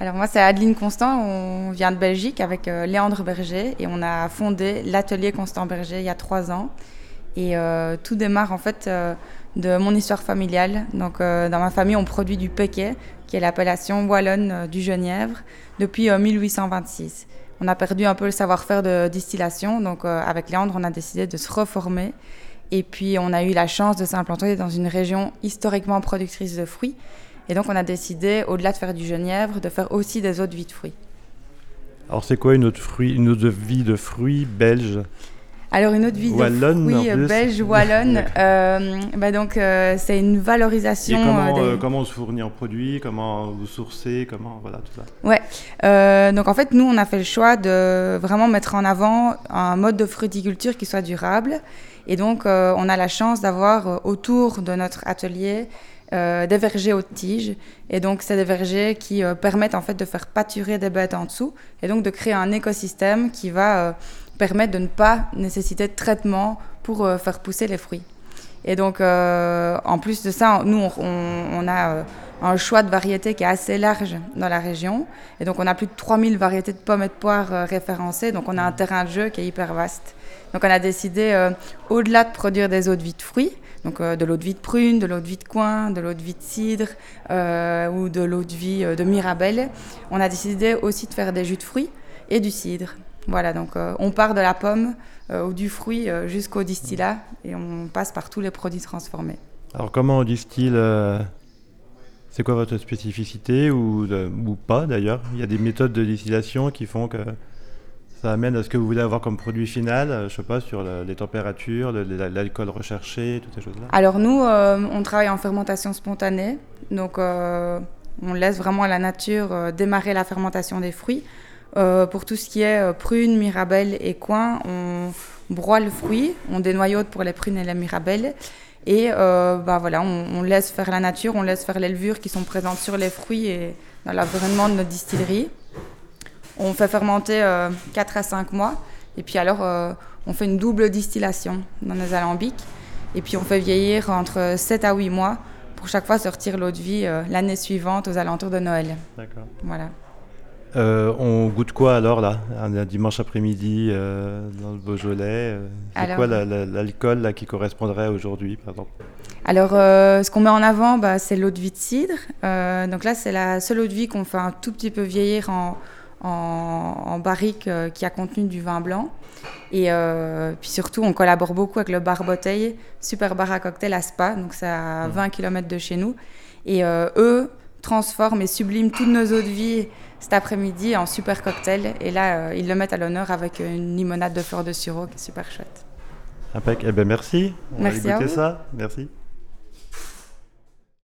Alors moi c'est Adeline Constant, on vient de Belgique avec Léandre Berger et on a fondé l'atelier Constant Berger il y a trois ans. Et tout démarre en fait de mon histoire familiale. Donc dans ma famille on produit du péquet, qui est l'appellation wallonne du Genièvre, depuis 1826 on a perdu un peu le savoir-faire de distillation. Donc, euh, avec Léandre, on a décidé de se reformer. Et puis, on a eu la chance de s'implanter dans une région historiquement productrice de fruits. Et donc, on a décidé, au-delà de faire du genièvre, de faire aussi des autres vies de fruits. Alors, c'est quoi une autre, fruit, une autre vie de fruits belge? Alors une autre vie Wallonne, de fruits belge wallonne, euh, bah donc euh, c'est une valorisation. Et comment, euh, comment on se fournit en produits, comment vous sourcez, comment voilà tout ça. Ouais. donc en fait nous on a fait le choix de vraiment mettre en avant un mode de fruticulture qui soit durable et donc on a la chance d'avoir autour de notre atelier des vergers haute tige. Et donc, c'est des vergers qui permettent en fait de faire pâturer des bêtes en dessous et donc de créer un écosystème qui va permettre de ne pas nécessiter de traitement pour euh, faire pousser les fruits. Et donc, euh, en plus de ça, nous, on, a euh, un choix de variétés qui est assez large dans la région. Et donc, on a plus de 3000 variétés de pommes et de poires référencées. Donc, on a un terrain de jeu qui est hyper vaste. Donc, on a décidé, au-delà de produire des eaux de vie de fruits, donc de l'eau de vie de prune, de l'eau de vie de coin, de l'eau de vie de cidre ou de l'eau de vie de mirabelle, on a décidé aussi de faire des jus de fruits et du cidre. Voilà, donc euh, on part de la pomme euh, ou du fruit euh, jusqu'au distillat et on passe par tous les produits transformés. Alors comment on distille C'est quoi votre spécificité ou, ou pas d'ailleurs? Il y a des méthodes de distillation qui font que ça amène à ce que vous voulez avoir comme produit final, je sais pas, sur les températures, l'alcool recherché, toutes ces choses-là Alors nous, on travaille en fermentation spontanée, donc on laisse vraiment la nature démarrer la fermentation des fruits. Euh, pour tout ce qui est euh, prunes, mirabelles et coin, on broie le fruit, on dénoyote pour les prunes et les mirabelles. Et euh, bah voilà, on, laisse faire la nature, on laisse faire les levures qui sont présentes sur les fruits et dans l'environnement de notre distillerie. On fait fermenter 4 à 5 mois. Et puis alors, on fait une double distillation dans nos alambics. Et puis on fait vieillir entre 7 à 8 mois pour chaque fois sortir l'eau de vie l'année suivante aux alentours de Noël. D'accord. Voilà. Euh, on goûte quoi alors là, un, dimanche après-midi euh, dans le Beaujolais euh, C'est quoi l'alcool qui correspondrait aujourd'hui par exemple Alors ce qu'on met en avant, bah, c'est l'eau de vie de cidre. donc là c'est la seule eau de vie qu'on fait un tout petit peu vieillir en, en, barrique qui a contenu du vin blanc. Et puis surtout on collabore beaucoup avec le bar bouteille, super bar à cocktail à Spa, donc c'est à 20 mmh. km de chez nous. Et eux transforment et subliment toutes nos eaux de vie cet après-midi en super cocktail. Et là, euh, ils le mettent à l'honneur avec une limonade de fleurs de sureau qui est super chouette. Impec. Eh ben merci. On merci va ça. Merci.